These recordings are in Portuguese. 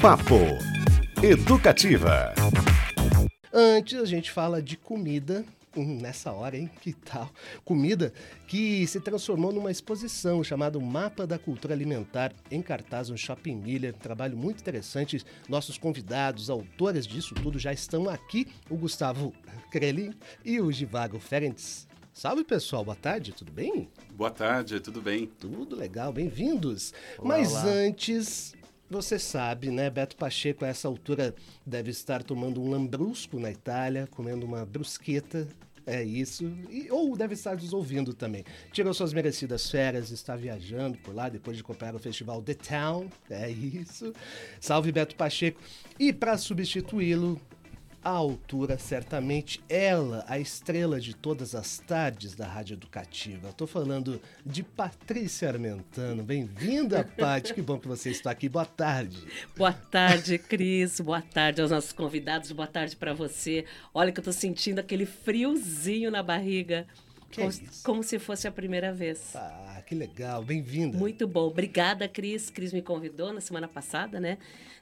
Papo Educativa. Antes a gente fala de comida hum, nessa hora, hein? Que tal? Comida que se transformou numa exposição chamada Mapa da Cultura Alimentar em cartaz no Shopping Miller. Trabalho muito interessante. Nossos convidados, autores disso tudo já estão aqui. O Gustavo Krelin e o Givago Ferenc. Salve pessoal, boa tarde, tudo bem? Boa tarde, tudo bem? Tudo legal, bem-vindos. Mas olá. antes, você sabe, né? Beto Pacheco, a essa altura, deve estar tomando um lambrusco na Itália, comendo uma brusqueta. É isso. E, ou deve estar nos ouvindo também. Tirou suas merecidas férias, está viajando por lá depois de comprar o festival The Town. É isso. Salve Beto Pacheco. E para substituí-lo, à altura, certamente, ela, a estrela de todas as tardes da Rádio Educativa. Estou falando de Patrícia Armentano. Bem-vinda, Paty. Que bom que você está aqui. Boa tarde. Boa tarde, Cris. Boa tarde aos nossos convidados. Boa tarde para você. Olha que eu estou sentindo aquele friozinho na barriga. Como, é como se fosse a primeira vez. Ah, que legal. Bem-vinda. Muito bom. Obrigada, Cris. Cris me convidou na semana passada, né?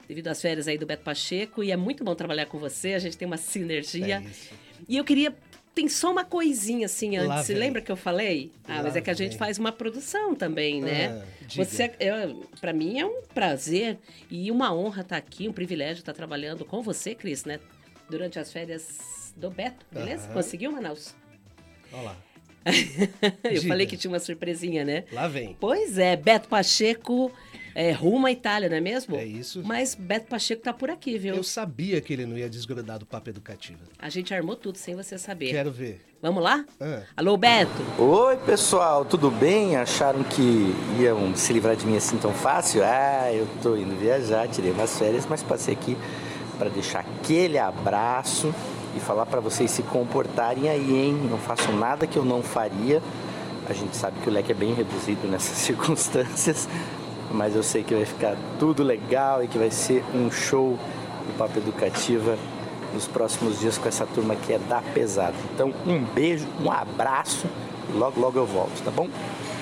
Devido às férias aí do Beto Pacheco. E é muito bom trabalhar com você. A gente tem uma sinergia. É isso. E eu queria tem só uma coisinha assim antes. vem. Lembra que eu falei? Ah, Lá mas é que a gente vem. faz uma produção também, né? Ah. Você, para mim é um prazer e uma honra estar aqui, um privilégio estar trabalhando com você, Cris, né? Durante as férias do Beto, beleza? Aham. Conseguiu, Manaus? Olha lá. eu Diga. falei que tinha uma surpresinha, né? Lá vem. Pois é, Beto Pacheco é, rumo à Itália, não é mesmo? É isso. Mas Beto Pacheco tá por aqui, viu? Eu sabia que ele não ia desgrudar do papo educativo. A gente armou tudo sem você saber. Quero ver. Vamos lá? Ah. Alô, Beto? Oi, pessoal, tudo bem? Acharam que iam se livrar de mim assim tão fácil? Ah, eu tô indo viajar, tirei umas férias, mas passei aqui para deixar aquele abraço e falar para vocês se comportarem aí, hein? Não façam nada que eu não faria. A gente sabe que o leque é bem reduzido nessas circunstâncias, mas eu sei que vai ficar tudo legal e que vai ser um show do Papo Educativa nos próximos dias com essa turma que é da pesada. Então, um beijo, um abraço e logo, logo eu volto, tá bom?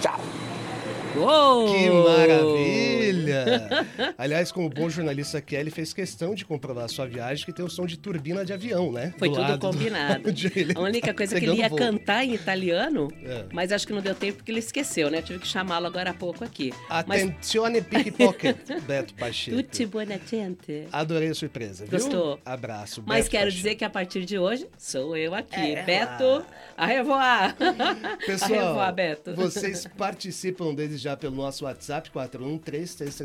Tchau! Uou! Que maravilha! Aliás, como bom jornalista que é, ele fez questão de comprovar a sua viagem que tem o som de turbina de avião, né? Foi Do tudo combinado. A única tá coisa que ele ia voo. cantar em italiano, É. mas acho que não deu tempo porque ele esqueceu, né? Eu tive que chamá-lo agora há pouco aqui. Mas Attenzione pickpocket, Beto Pacheco. tutti buona gente. Adorei a surpresa, viu? Gostou? Abraço, Mas Beto quero Pacheco. dizer que a partir de hoje sou eu aqui. É Beto, a revoar. Pessoal, a revoar, Beto. vocês participam desde já pelo nosso WhatsApp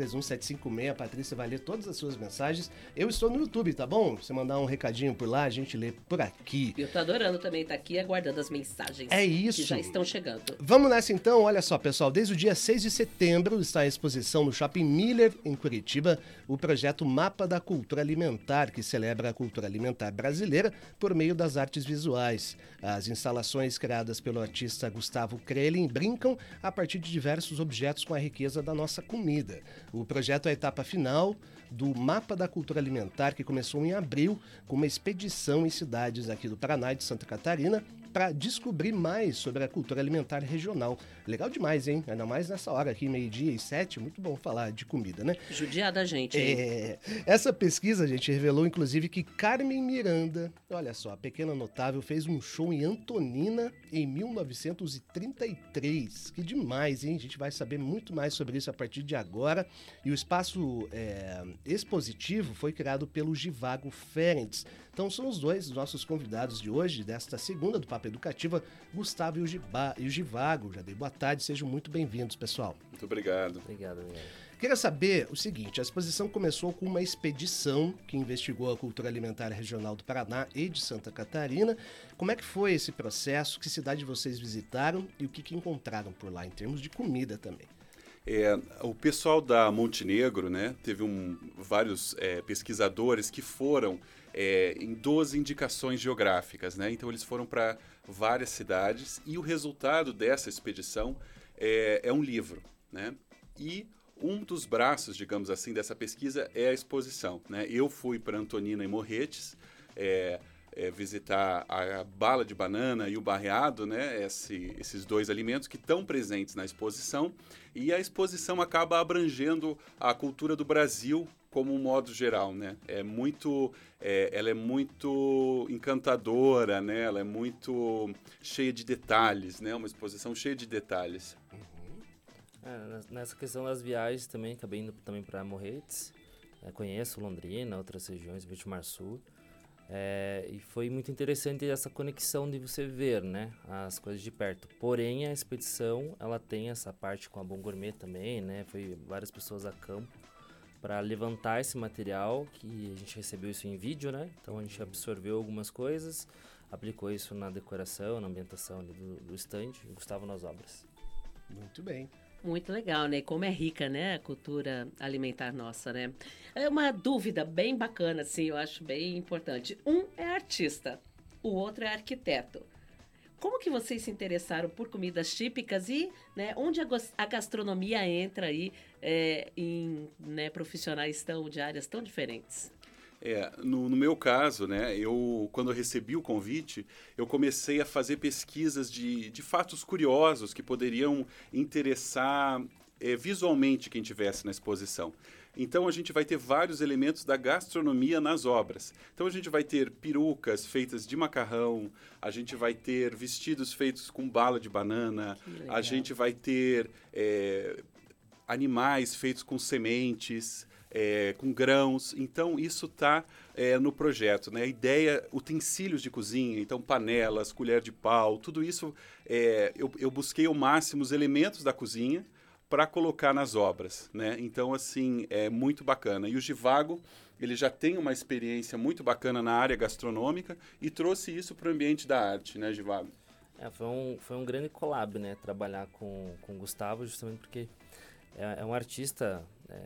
413-3331-756. A Patrícia vai ler todas as suas mensagens. Eu estou no YouTube, tá bom? Você mandar um recadinho por lá, a gente lê por aqui. Eu tô adorando também estar aqui aguardando as mensagens. É isso. Que já estão chegando. Vamos nessa então, olha só pessoal, desde o dia 6 de setembro está em exposição no Shopping Miller, em Curitiba, o projeto Mapa da Cultura Alimentar, que celebra a cultura alimentar brasileira por meio das artes visuais. As instalações criadas pelo artista Gustavo Krelin brincam a partir de diversos objetos com a riqueza da nossa comida. O projeto é a etapa final do Mapa da Cultura Alimentar, que começou em abril com uma expedição em cidades aqui do Paraná e de Santa Catarina para descobrir mais sobre a cultura alimentar regional. Legal demais, hein? Ainda mais nessa hora aqui, meio-dia e sete. Muito bom falar de comida, né? Judiada a gente, hein? É, essa pesquisa, gente, revelou inclusive que Carmen Miranda, olha só, a pequena notável, fez um show em Antonina em 1933. Que demais, hein? A gente vai saber muito mais sobre isso a partir de agora. E o espaço é, expositivo foi criado pelo Givago Ferenc. Então são os dois nossos convidados de hoje, desta segunda do Papo Educativa, Gustavo e o, Giba, e o Givago. Já dei boa tarde, sejam muito bem-vindos, pessoal. Muito obrigado. Obrigado, Miguel. Queria saber o seguinte: a exposição começou com uma expedição que investigou a cultura alimentar regional do Paraná e de Santa Catarina. Como é que foi esse processo? Que cidade vocês visitaram e o que, que encontraram por lá, em termos de comida também? É, o pessoal da Montenegro, né, teve um, vários é, pesquisadores que foram é, em 12 indicações geográficas, né? Então eles foram para várias cidades e o resultado dessa expedição é, é um livro, né? E um dos braços, digamos assim, dessa pesquisa é a exposição, né? Eu fui para Antonina e Morretes, é, é, visitar a bala de banana e o barreado, né? Esse, esses dois alimentos que estão presentes na exposição. E a exposição acaba abrangendo a cultura do Brasil como um modo geral, né? É muito, é, ela é muito encantadora, né? Ela é muito cheia de detalhes, né? Uma exposição cheia de detalhes. É, nessa questão das viagens também, acabei indo também para Morretes. É, conheço Londrina, outras regiões, Vitimar Sul. É, e foi muito interessante essa conexão de você ver, né, as coisas de perto. Porém, a expedição, ela tem essa parte com a Bom Gourmet também, né, foi várias pessoas a campo para levantar esse material, que a gente recebeu isso em vídeo, né, então a gente absorveu algumas coisas, aplicou isso na decoração, na ambientação do, do stand, Gustavo nas obras. Muito bem. Muito legal, né? Como é rica, né, a cultura alimentar nossa, né? É uma dúvida bem bacana, assim, eu acho bem importante. Um é artista, o outro é arquiteto. Como que vocês se interessaram por comidas típicas e né, onde a, gastronomia entra aí é, em né, profissionais tão de áreas tão diferentes? É, no, no, meu caso, né, eu, quando eu recebi o convite, eu comecei a fazer pesquisas de, de fatos curiosos que poderiam interessar é, visualmente quem tivesse na exposição. Então a gente vai ter vários elementos da gastronomia nas obras. Então a gente vai ter perucas feitas de macarrão, a gente vai ter vestidos feitos com bala de banana, a gente vai ter é, animais feitos com sementes é, com grãos. Então, isso está é, no projeto. Né? A ideia, utensílios de cozinha, então panelas, colher de pau, tudo isso é, eu, eu busquei ao máximo os elementos da cozinha para colocar nas obras. Né? Então, assim, é muito bacana. E o Givago, ele já tem uma experiência muito bacana na área gastronômica e trouxe isso para o ambiente da arte, né, Givago? É, foi, um, foi um grande collab, né? Trabalhar com, com o Gustavo, justamente porque é, é um artista é,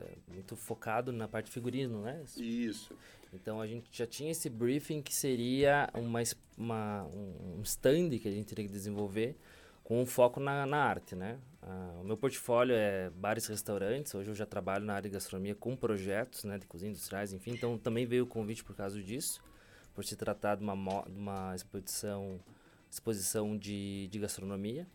é, muito focado na parte figurino, né? Isso. Então a gente já tinha esse briefing que seria uma, uma um stand que a gente teria que desenvolver com um foco na, na arte, né? Ah, o meu portfólio é bares e restaurantes. Hoje eu já trabalho na área de gastronomia com projetos, né, de cozinha industriais, enfim. Então também veio o convite por causa disso, por se tratar de uma, de uma exposição, exposição de, de gastronomia.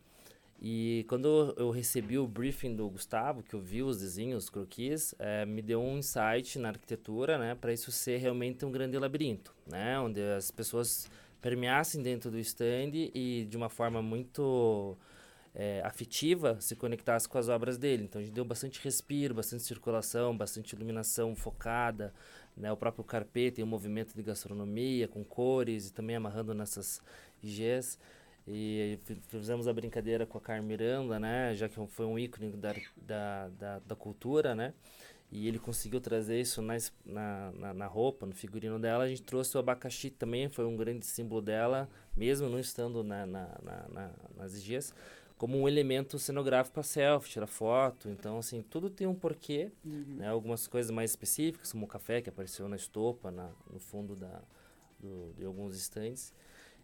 E quando eu recebi o briefing do Gustavo, que eu vi os desenhos, os croquis, é, me deu um insight na arquitetura, né, para isso ser realmente um grande labirinto, né, onde as pessoas permeassem dentro do stand e de uma forma muito é, afetiva se conectasse com as obras dele. Então a gente deu bastante respiro, bastante circulação, bastante iluminação focada, né, o próprio carpê tem um movimento de gastronomia com cores e também amarrando nessas IGs. E fizemos a brincadeira com a Carmen Miranda, né? Já que foi um ícone da, da, da, da cultura, né? E ele conseguiu trazer isso na, na, na, roupa, no figurino dela. A gente trouxe o abacaxi também, foi um grande símbolo dela, mesmo não estando na, na, na, nas dias, como um elemento cenográfico para selfie, tirar foto. Então, assim, tudo tem um porquê. Uhum. Né? Algumas coisas mais específicas, como o café que apareceu na estopa, na, no fundo da, do, de alguns estantes.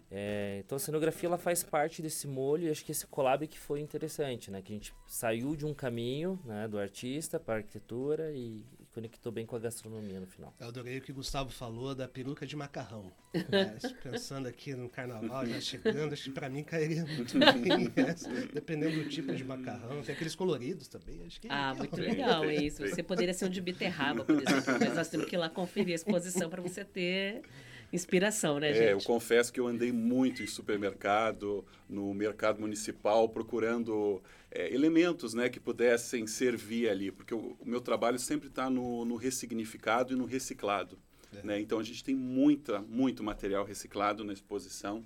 É, então a cenografia ela faz parte desse molho e acho que esse collab que foi interessante, né? Que a gente saiu de um caminho né, do artista para a arquitetura e, e, conectou bem com a gastronomia no final. Eu adorei o que o Gustavo falou da peruca de macarrão. Né? Pensando aqui no carnaval já chegando, acho que para mim cairia muito bem essa, dependendo do tipo de macarrão. Tem aqueles coloridos também. Acho que ah, muito legal isso. Você poderia ser um de beterraba, por exemplo, mas nós temos que ir lá conferir a exposição para você ter inspiração, né, gente? É, eu confesso que eu andei muito em supermercado, no mercado municipal, procurando é, elementos né, que pudessem servir ali, porque o, o meu trabalho sempre está no, no ressignificado e no reciclado. É. Né? Então a gente tem muita, muito material reciclado na exposição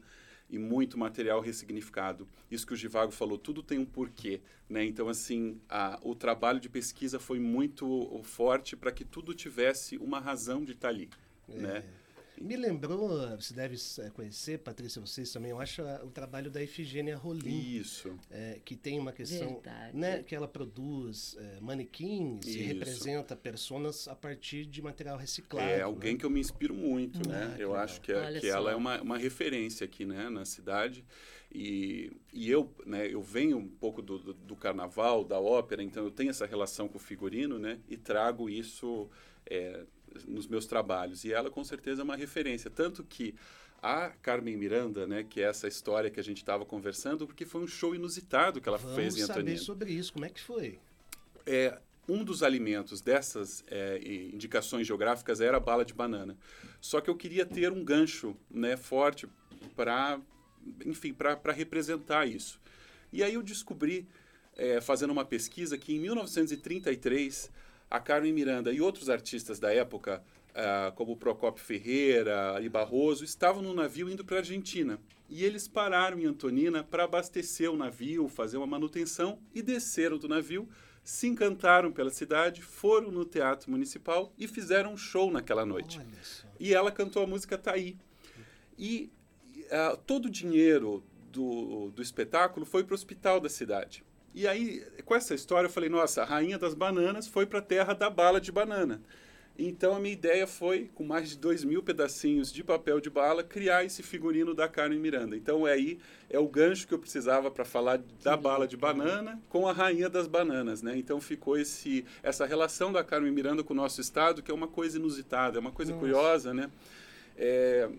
e muito material ressignificado. Isso que o Givago falou, tudo tem um porquê, né? Então assim, a, o trabalho de pesquisa foi muito forte para que tudo tivesse uma razão de estar tá ali, é. né? Me lembrou, você deve eh, conhecer, Patrícia, vocês também, eu acho o trabalho da Efigênia Rolim. Isso. É, que tem uma questão, Verdade. né, que ela produz é, manequins Isso. e representa personas a partir de material reciclado. É alguém né? que eu me inspiro muito, ah, né? Eu acho que, é, que ela é uma, uma referência aqui, né, na cidade. E, e eu, né, eu venho um pouco do, do, do carnaval, da ópera, então eu tenho essa relação com o figurino, né, e trago isso é, nos meus trabalhos. E ela, com certeza, é uma referência. Tanto que a Carmen Miranda, né, que é essa história que a gente estava conversando, porque foi um show inusitado que ela Vamos fez em saber Antonina. sobre isso. Como é que foi? É, um dos alimentos dessas é, indicações geográficas era a bala de banana. Só que eu queria ter um gancho né, forte para, enfim, para representar isso. E aí eu descobri, é, fazendo uma pesquisa, que em 1933 a Carmen Miranda e outros artistas da época, ah, como Procopio Ferreira, Ari Barroso, estavam no navio indo para a Argentina. E eles pararam em Antonina para abastecer o navio, fazer uma manutenção e desceram do navio, se encantaram pela cidade, foram no Teatro Municipal e fizeram um show naquela noite. E ela cantou a música Taí. E ah, todo o dinheiro do, do espetáculo foi para o hospital da cidade. E aí, com essa história, eu falei: nossa, a rainha das bananas foi para a terra da bala de banana. Então, a minha ideia foi, com mais de dois mil pedacinhos de papel de bala, criar esse figurino da Carmen Miranda. Então, é aí é o gancho que eu precisava para falar da bala de banana com a rainha das bananas, né? Então, ficou esse, essa relação da Carmen Miranda com o nosso estado, que é uma coisa inusitada, é uma coisa Nossa. curiosa, né? É,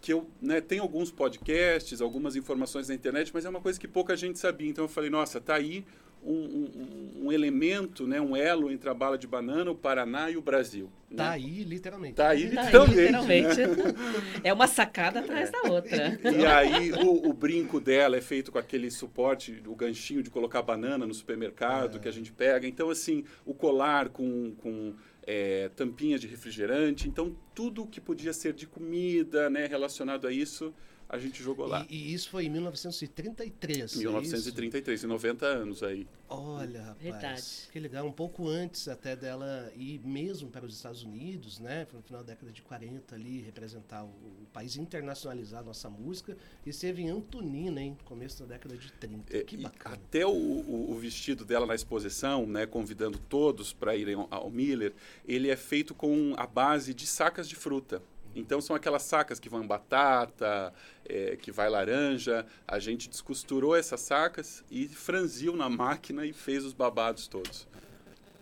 que eu né, tenho alguns podcasts, algumas informações na internet, mas é uma coisa que pouca gente sabia. Então eu falei, nossa, tá aí um, um, um elemento, né, um elo entre a bala de banana, o Paraná e o Brasil. né? Tá aí, literalmente. Tá aí, Tá aí, literalmente. né? literalmente. É uma sacada atrás da outra. E aí o, o brinco dela é feito com aquele suporte, o ganchinho de colocar banana no supermercado É. que a gente pega. Então, assim, o colar com, com é, tampinha de refrigerante. Então, tudo que podia ser de comida, né, relacionado a isso, a gente jogou lá. E, e isso foi em 1933. é isso? 1933, em 90 anos aí. Olha, rapaz, Verdade. que legal. Um pouco antes até dela ir mesmo para os Estados Unidos, né? Foi no final da década de 40 ali, representar o, o país, internacionalizar a nossa música. E esteve em Antonina, hein? Começo da década de 30. É, que bacana. Até o, o- o vestido dela na exposição, né, convidando todos para irem ao, ao Miller, ele é feito com a base de sacas de fruta. Então são aquelas sacas que vão batata, é, que vai laranja. A gente descosturou essas sacas e franziu na máquina e fez os babados todos.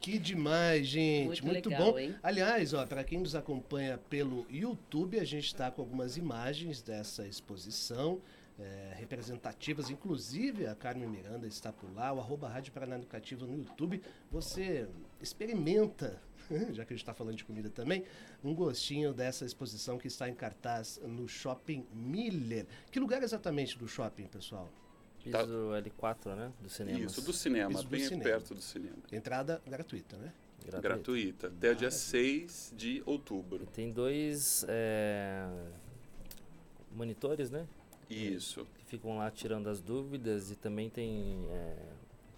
Que demais, gente. Muito Muito, legal, bom. hein? Aliás, ó, para quem nos acompanha pelo YouTube, a gente está com algumas imagens dessa exposição. é, representativas, inclusive a Carmen Miranda está por lá, o arroba Rádio Paraná Educativa no YouTube. Você experimenta, já que a gente está falando de comida também, um gostinho dessa exposição que está em cartaz no Shopping Miller. Que lugar exatamente do shopping, pessoal? Piso Tá. L4, né? Do cinema. Isso, do cinema, do bem cinema. perto do cinema. Entrada gratuita, né? Gratuita, até o dia 6 de outubro. E tem dois é, monitores, né? Isso. Que ficam lá tirando as dúvidas e também tem é,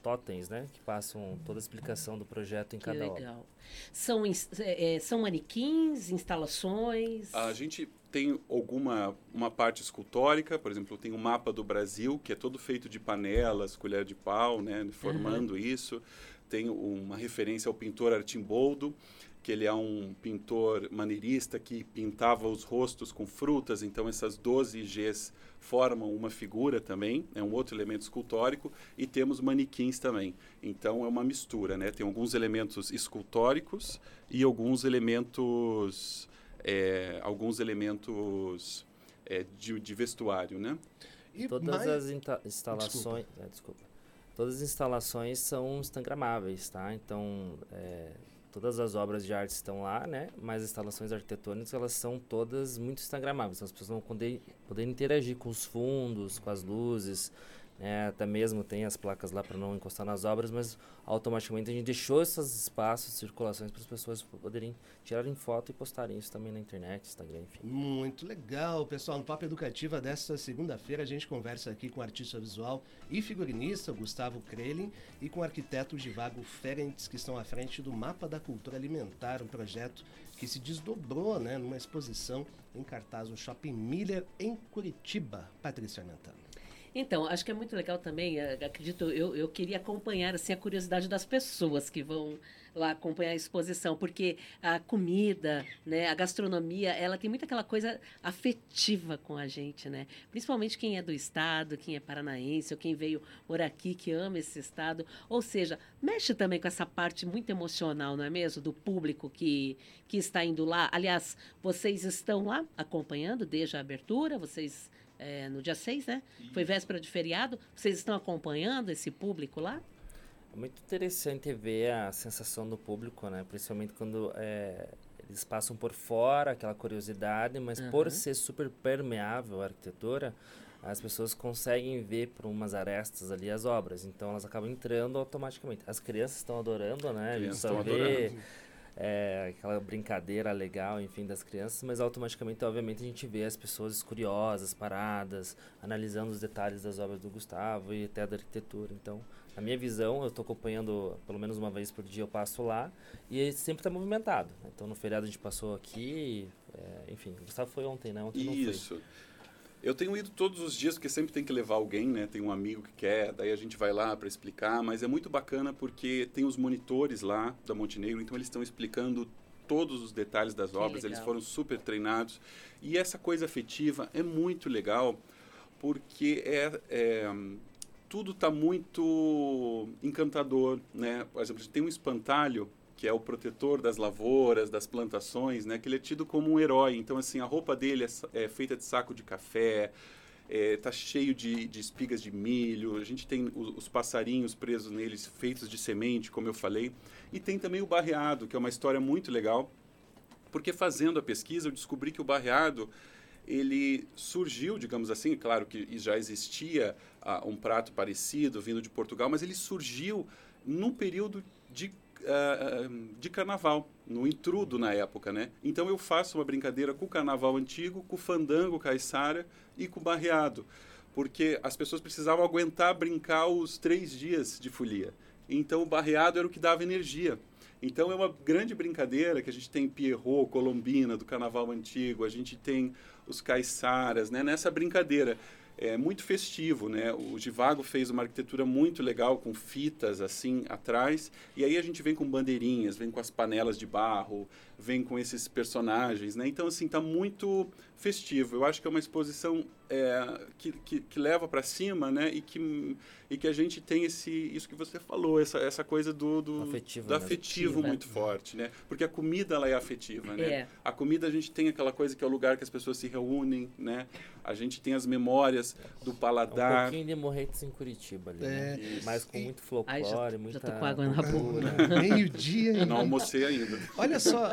totens, né? Que passam toda a explicação do projeto em Que cada obra. legal. São, ins- é, é, são manequins, instalações. A gente tem alguma uma parte escultórica, por exemplo, tem um mapa do Brasil, que é todo feito de panelas, colher de pau, né, formando isso. Tem uma referência ao pintor Artimboldo, que ele é um pintor maneirista que pintava os rostos com frutas, então essas 12 Gs formam uma figura também, é um outro elemento escultórico, e temos manequins também. Então é uma mistura, né? Tem alguns elementos escultóricos e alguns elementos é, alguns elementos é, de, de vestuário, né? E Todas mais- as instalações. é, desculpa. Todas as instalações são instagramáveis, tá? Então, é, todas as obras de arte estão lá, né? Mas as instalações arquitetônicas, elas são todas muito instagramáveis. Então, as pessoas vão poder, poder interagir com os fundos, com as luzes, né? Até mesmo tem as placas lá para não encostar nas obras, mas automaticamente a gente deixou esses espaços, circulações para as pessoas poderem tirarem foto e postarem isso também na internet, Instagram, enfim. Muito legal, pessoal. No Papo Educativa desta segunda-feira, a gente conversa aqui com o artista visual e figurinista Gustavo Krelin e com o arquiteto Givago Ferentes, que estão à frente do Mapa da Cultura Alimentar, um projeto que se desdobrou né, numa exposição em cartaz no Shopping Miller, em Curitiba. Patrícia Armentano. Então, acho que é muito legal também, eh, acredito, eu, eu queria acompanhar assim, a curiosidade das pessoas que vão lá acompanhar a exposição, porque a comida, né, a gastronomia, ela tem muito aquela coisa afetiva com a gente, né? Principalmente quem é do estado, quem é paranaense, ou quem veio por aqui, que ama esse estado. Ou seja, mexe também com essa parte muito emocional, não é mesmo? Do público que, que está indo lá. Aliás, vocês estão lá acompanhando desde a abertura, vocês... É, no dia 6, né? Foi véspera de feriado. Vocês estão acompanhando esse público lá? É muito interessante ver a sensação do público, né? Principalmente quando é, eles passam por fora, aquela curiosidade, mas uhum. por ser super permeável a arquitetura, as pessoas conseguem ver por umas arestas ali as obras. Então elas acabam entrando automaticamente. As crianças estão adorando, né? Eles estão ver é, aquela brincadeira legal, enfim, das crianças, mas automaticamente, obviamente, a gente vê as pessoas curiosas, paradas, analisando os detalhes das obras do Gustavo e até da arquitetura. Então, na minha visão, eu estou acompanhando pelo menos uma vez por dia, eu passo lá e sempre está movimentado. Então, no feriado a gente passou aqui, é, enfim, o Gustavo foi ontem, né? Ontem Isso. Eu tenho ido todos os dias, porque sempre tem que levar alguém, né? Tem um amigo que quer, daí a gente vai lá para explicar, mas é muito bacana porque tem os monitores lá da Montenegro, então eles estão explicando todos os detalhes das obras, eles foram super treinados. E essa coisa afetiva é muito legal, porque é, é tudo está muito encantador, né? Por exemplo, tem um espantalho que é o protetor das lavouras, das plantações, né? Que ele é tido como um herói. Então, assim, a roupa dele é, é feita de saco de café, é, tá cheio de, de, espigas de milho. A gente tem os, os, passarinhos presos neles, feitos de semente, como eu falei. E tem também o barreado, que é uma história muito legal, porque fazendo a pesquisa eu descobri que o barreado ele surgiu, digamos assim, claro que já existia uh, um prato parecido vindo de Portugal, mas ele surgiu num período de, uh, de carnaval, no intrudo na época, né? Então eu faço uma brincadeira com o carnaval antigo, com o fandango caiçara e com o barreado, porque as pessoas precisavam aguentar brincar os três dias de folia. Então o barreado era o que dava energia. Então é uma grande brincadeira que a gente tem Pierrot, Colombina, do Carnaval Antigo, a gente tem os caiçaras, né? Nessa brincadeira é muito festivo, né? O Givago fez uma arquitetura muito legal com fitas assim atrás, e aí a gente vem com bandeirinhas, vem com as panelas de barro, vem com esses personagens, né? Então assim tá muito festivo. Eu acho que é uma exposição é, que, que, que, leva para cima, né? E que, e que a gente tem esse isso que você falou, essa, essa coisa do, do afetivo, do afetivo muito né? forte, né? Porque a comida ela é afetiva, né? É. A comida a gente tem aquela coisa que é o lugar que as pessoas se reúnem, né? A gente tem as memórias do paladar. Um pouquinho de Morretes em Curitiba ali, né? é. né? Mas com muito folclore, Ai, já, muita... Já tô com água na boca. Meio-dia ainda. Não almocei ainda. Olha só,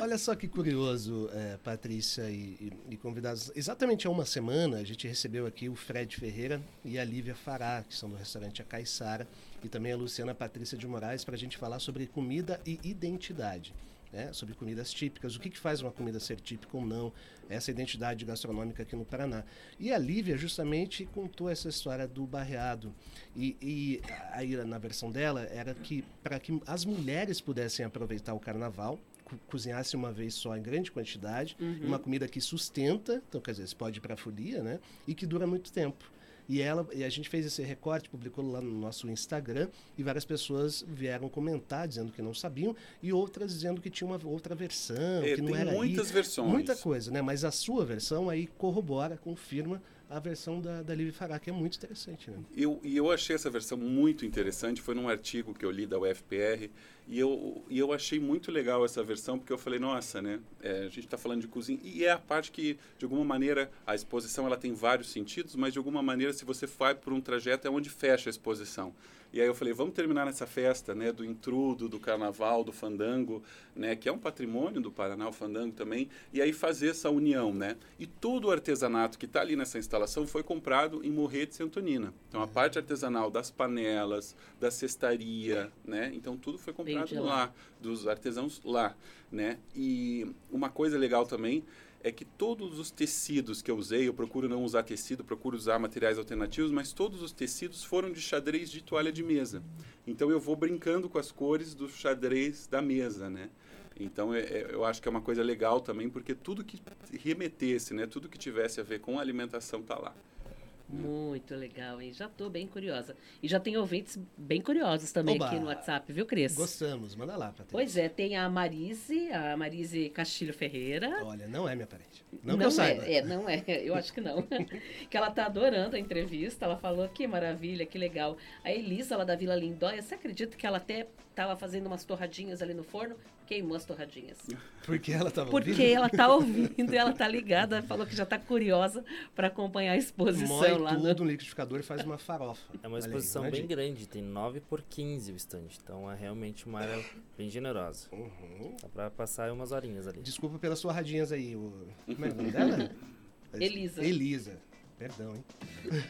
olha só que curioso, é, Patrícia e, e, e convidados. Exatamente há uma semana a gente recebeu aqui o Fred Ferreira e a Lívia Fará, que são do restaurante A Caiçara, e também a Luciana Patrícia de Moraes, para a gente falar sobre comida e identidade né, sobre comidas típicas, o que, que faz uma comida ser típica ou não, essa identidade gastronômica aqui no Paraná. E a Lívia justamente contou essa história do barreado. E, e aí, na versão dela, era que para que as mulheres pudessem aproveitar o carnaval, cozinhasse uma vez só em grande quantidade, uhum. uma comida que sustenta, então quer dizer, você pode ir para a folia, né? E que dura muito tempo. E ela e a gente fez esse recorte, publicou lá no nosso Instagram e várias pessoas vieram comentar dizendo que não sabiam e outras dizendo que tinha uma outra versão, é, que não era muitas aí. versões. Muita coisa, né? Mas a sua versão aí corrobora, confirma a versão da, da Liv Fará, que é muito interessante. Né? Eu, e eu achei essa versão muito interessante, foi num artigo que eu li da UFPR, e eu, e eu achei muito legal essa versão, porque eu falei, nossa, né, é, a gente está falando de cozinha, e é a parte que, de alguma maneira, a exposição ela tem vários sentidos, mas de alguma maneira, se você vai por um trajeto, é onde fecha a exposição. E aí eu falei, vamos terminar nessa festa, né, do intrudo, do carnaval, do fandango, né, que é um patrimônio do Paraná, o fandango também, e aí fazer essa união, né? E todo o artesanato que está ali nessa instalação foi comprado em Morretes e Antonina. Então a parte artesanal das panelas, da cestaria, né? Então tudo foi comprado lá. lá, dos artesãos lá, né? E uma coisa legal também é que todos os tecidos que eu usei, eu procuro não usar tecido, procuro usar materiais alternativos, mas todos os tecidos foram de xadrez de toalha de mesa. Então eu vou brincando com as cores do xadrez da mesa, né? Então é, é, eu acho que é uma coisa legal também, porque tudo que remetesse, né, tudo que tivesse a ver com alimentação está lá. Muito legal, hein? Já estou bem curiosa. E já tem ouvintes bem curiosos também Oba! aqui no WhatsApp, viu, Cris? Gostamos, manda lá, Patrícia. Pois é, tem a Marise, a Marise Castilho Ferreira. Olha, não é minha parente. Não, que eu saiba. É, é, não é, eu acho que não. que ela tá adorando a entrevista, ela falou que maravilha, que legal. A Elisa, lá da Vila Lindóia, você acredita que ela até estava fazendo umas torradinhas ali no forno? Queimou as torradinhas. Porque ela tava Porque ouvindo? ela tá ouvindo, ela tá ligada, falou que já tá curiosa para acompanhar a exposição Mói lá no... tudo no liquidificador e faz uma farofa. É uma Olha aí, exposição imagina. bem grande, tem 9 por 15 o stand, então é realmente uma área bem generosa. Uhum. Dá pra passar umas horinhas ali. Desculpa pelas torradinhas aí. O... Como é o nome dela? Elisa. Elisa. Perdão, hein?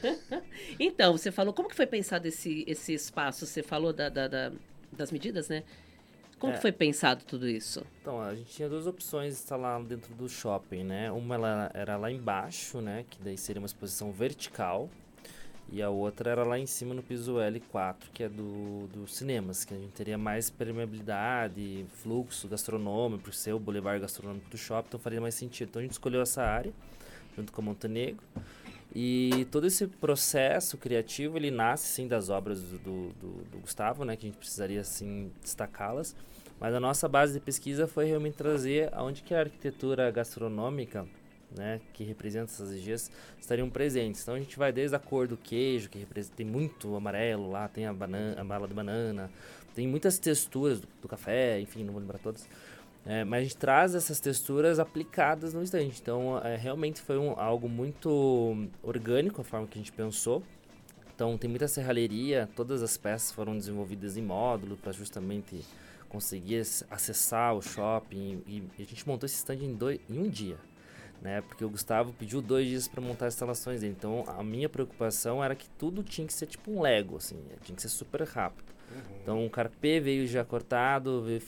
Então, você falou, como que foi pensado esse, esse espaço? Você falou da, da- da- das medidas, né? Como É. que foi pensado tudo isso? Então, a gente tinha duas opções de instalar dentro do shopping, né? Uma ela era lá embaixo, né? Que daí seria uma exposição vertical. E a outra era lá em cima no piso L4, que é do, dos cinemas, que a gente teria mais permeabilidade, fluxo gastronômico, por ser o boulevard gastronômico do shopping, então faria mais sentido. Então a gente escolheu essa área, junto com a Montenegro. E todo esse processo criativo, ele nasce, sim, das obras do, do, do- Gustavo, né? Que a gente precisaria, sim, destacá-las. Mas a nossa base de pesquisa foi realmente trazer aonde que a arquitetura gastronômica, né, que representa essas regiões, estariam presentes. Então a gente vai desde a cor do queijo, que representa, tem muito amarelo lá, tem a, banana, a bala de banana, tem muitas texturas do, do café, enfim, não vou lembrar todas. É, mas a gente traz essas texturas aplicadas no stand. Então, é, realmente foi um, algo muito orgânico a forma que a gente pensou. Então, tem muita serralheria, todas as peças foram desenvolvidas em módulo para justamente conseguir ac- acessar o shopping. E, e a gente montou esse stand em, dois, em um dia. Né? Porque o Gustavo pediu dois dias para montar as instalações dele. Então, a minha preocupação era que tudo tinha que ser tipo um Lego, assim, tinha que ser super rápido. Então, o carpê veio já cortado, veio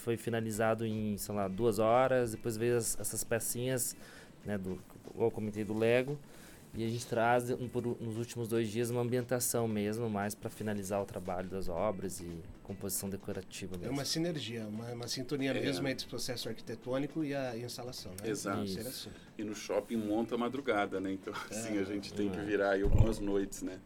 foi finalizado em, sei lá, duas horas. Depois veio as- essas pecinhas, né, do, igual eu comentei, do Lego. E a gente traz, um, por, nos últimos dois dias, uma ambientação mesmo, mais para finalizar o trabalho das obras e composição decorativa É mesmo. uma sinergia, uma, uma sintonia É. mesmo entre o processo arquitetônico e a instalação, né? Exato. Que assim. E no shopping monta a madrugada, né? Então, assim, a gente tem que é. virar aí algumas noites, né?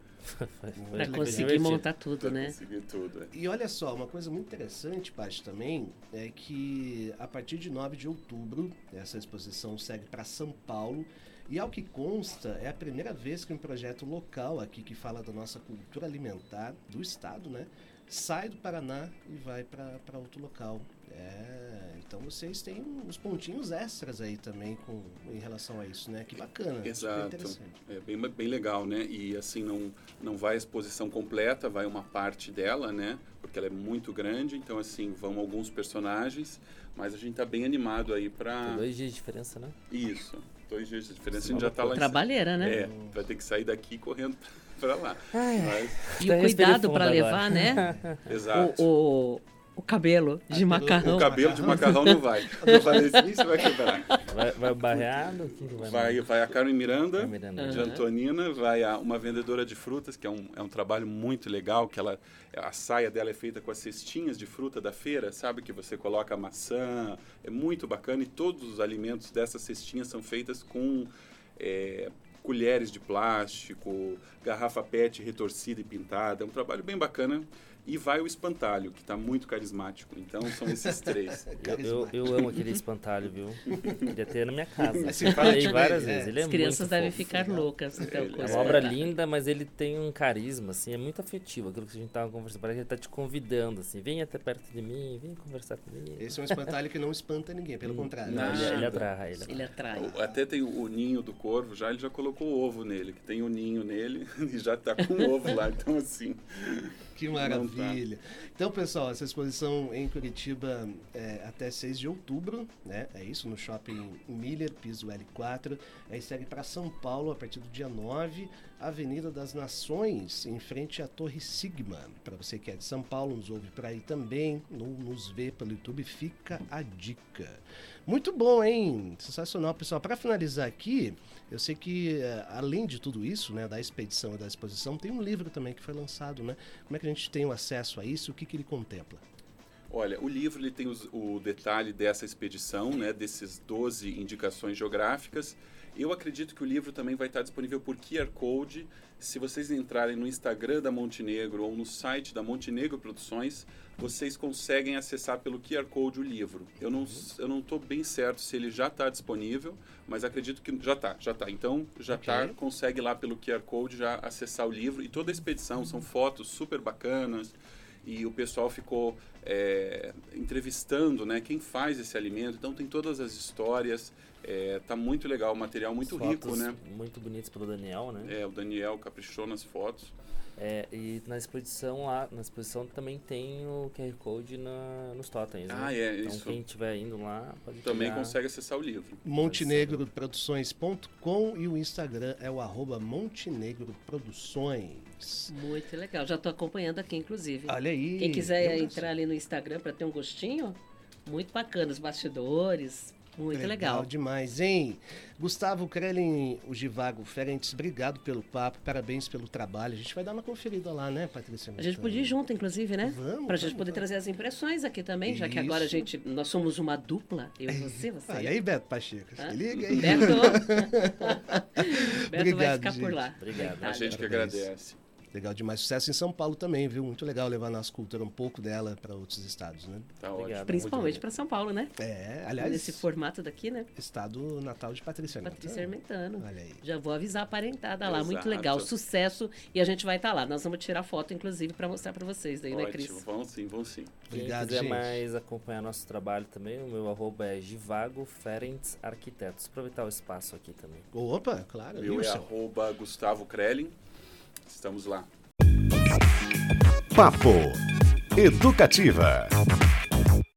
Para conseguir montar tudo, Pra né? conseguir tudo. é. E olha só, uma coisa muito interessante, Paty, também, é que a partir de 9 de outubro, essa exposição segue para São Paulo. E ao que consta, é a primeira vez que um projeto local aqui que fala da nossa cultura alimentar do estado, né? Sai do Paraná e vai para outro local. É, então vocês têm uns pontinhos extras aí também com, em relação a isso, né? Que bacana, Exato. interessante. É bem, bem legal, né? E assim, não, não vai a exposição completa, vai uma parte dela, né? Porque ela é muito grande, então assim, vão alguns personagens, mas a gente tá bem animado aí Tem para dois dias de diferença, né? Isso. Dois dias de diferença, a Sim, gente já tá lá em. Trabalheira, né? É, vai ter que sair daqui correndo para lá. Mas, E o Até respirei cuidado para agora. levar, né? exato. o, o, o cabelo de macarrão. O cabelo de macarrão não vai. Eu falei assim, "Ih, você vai quebrar. Vai, vai o barreado? Vai? Vai, vai a Carmen Miranda, Miranda. de Aham. Antonina, vai a, uma vendedora de frutas, que é um, é um trabalho muito legal, que ela, a saia dela é feita com as cestinhas de fruta da feira, sabe? Que você coloca maçã, é muito bacana, e todos os alimentos dessas cestinhas são feitas com é, colheres de plástico, garrafa PET retorcida e pintada, é um trabalho bem bacana. E vai o espantalho, que está muito carismático. Então, são esses três. Eu, eu, eu amo aquele espantalho, viu? Queria ter na minha casa. É simpático, Falei várias né? vezes. Ele é As crianças devem fofo. ficar loucas. Então, É esse uma obra linda, mas ele tem um carisma, assim, é muito afetivo. Aquilo que a gente tava conversando, parece que ele tá te convidando, assim, vem até perto de mim, vem conversar comigo. Esse é um espantalho que não espanta ninguém, pelo contrário. Não, ele, ele atrai, ele atrai. Ele atrai. O- Até tem o, o ninho do corvo já, ele já colocou o ovo nele, que tem o ninho nele e já tá com o ovo lá. Então, assim, Que Não maravilha. Então, pessoal, essa exposição em Curitiba é até 6 de outubro, né? É isso, no Shopping Miller, piso L4. Aí segue para São Paulo a partir do dia 9, Avenida das Nações, em frente à Torre Sigma. Para você que é de São Paulo, nos ouve por aí também, no- nos vê pelo YouTube, fica a dica. Muito bom, hein? Sensacional, pessoal. Para finalizar aqui, eu sei que, eh, além de tudo isso, né, da expedição e da exposição, tem um livro também que foi lançado, né? Como é que a gente tem o acesso a isso? O que, que ele contempla? Olha, o livro ele tem os, o detalhe dessa expedição, né, desses 12 indicações geográficas. Eu acredito que o livro também vai estar disponível por QR Code. Se vocês entrarem no Instagram da Montenegro ou no site da Montenegro Produções, vocês conseguem acessar pelo QR Code o livro. Eu não eu não estou bem certo se ele já está disponível, mas acredito que já está, já está. Então já está, Ok. consegue lá pelo QR Code já acessar o livro e toda a expedição são fotos super bacanas e o pessoal ficou é, entrevistando, né, quem faz esse alimento. Então tem todas as histórias. É, tá muito legal, o material muito Fotos rico, né? Muito bonitos pelo Daniel, né? É, o Daniel caprichou nas fotos. É, e na exposição lá, na exposição também tem o QR Code na, nos totens, né? Ah, é, então isso. quem estiver indo lá pode Também pegar. consegue acessar o livro. montenegroproduções.com e o Instagram é o arroba Montenegro Produções. Muito legal. Já estou acompanhando aqui, inclusive. Olha aí. Quem quiser entrar ali no Instagram para ter um gostinho, muito bacana. Os bastidores, muito legal. demais, hein? Gustavo Krellin, o Givago Ferentes, obrigado pelo papo, parabéns pelo trabalho. A gente vai dar uma conferida lá, né, Patrícia? A gente podia ir junto, inclusive, né? Vamos, Pra gente vamos, poder vamos. trazer as impressões aqui também, já que agora a Isso. gente. Nós somos uma dupla, eu e você, você. Ah, e aí, Beto Pacheco? Se liga aí. Beto. Beto vai Obrigado, ficar por gente. lá. Obrigado. A gente que agradece. Legal demais. Sucesso em São Paulo também, viu? Muito legal levar nossa cultura, um pouco dela para outros estados, né? Tá Obrigado. ótimo. Principalmente para São Paulo, né? É, aliás, Nesse formato daqui, né? estado natal de Patrícia Neto. Patrícia Hermentano. Olha aí. Já vou avisar a parentada lá. Muito legal. Sucesso. E a gente vai estar lá. Nós vamos tirar foto, inclusive, para mostrar para vocês aí, né, Ótimo. Cris? Vão sim, vão sim. Quem Obrigado, quiser gente. mais acompanhar nosso trabalho também, o meu arroba é Givago Ferentes Arquitetos. Aproveitar o espaço aqui também. Opa, claro. Meu e é arroba Gustavo Krellin. Estamos lá. Papo Educativa.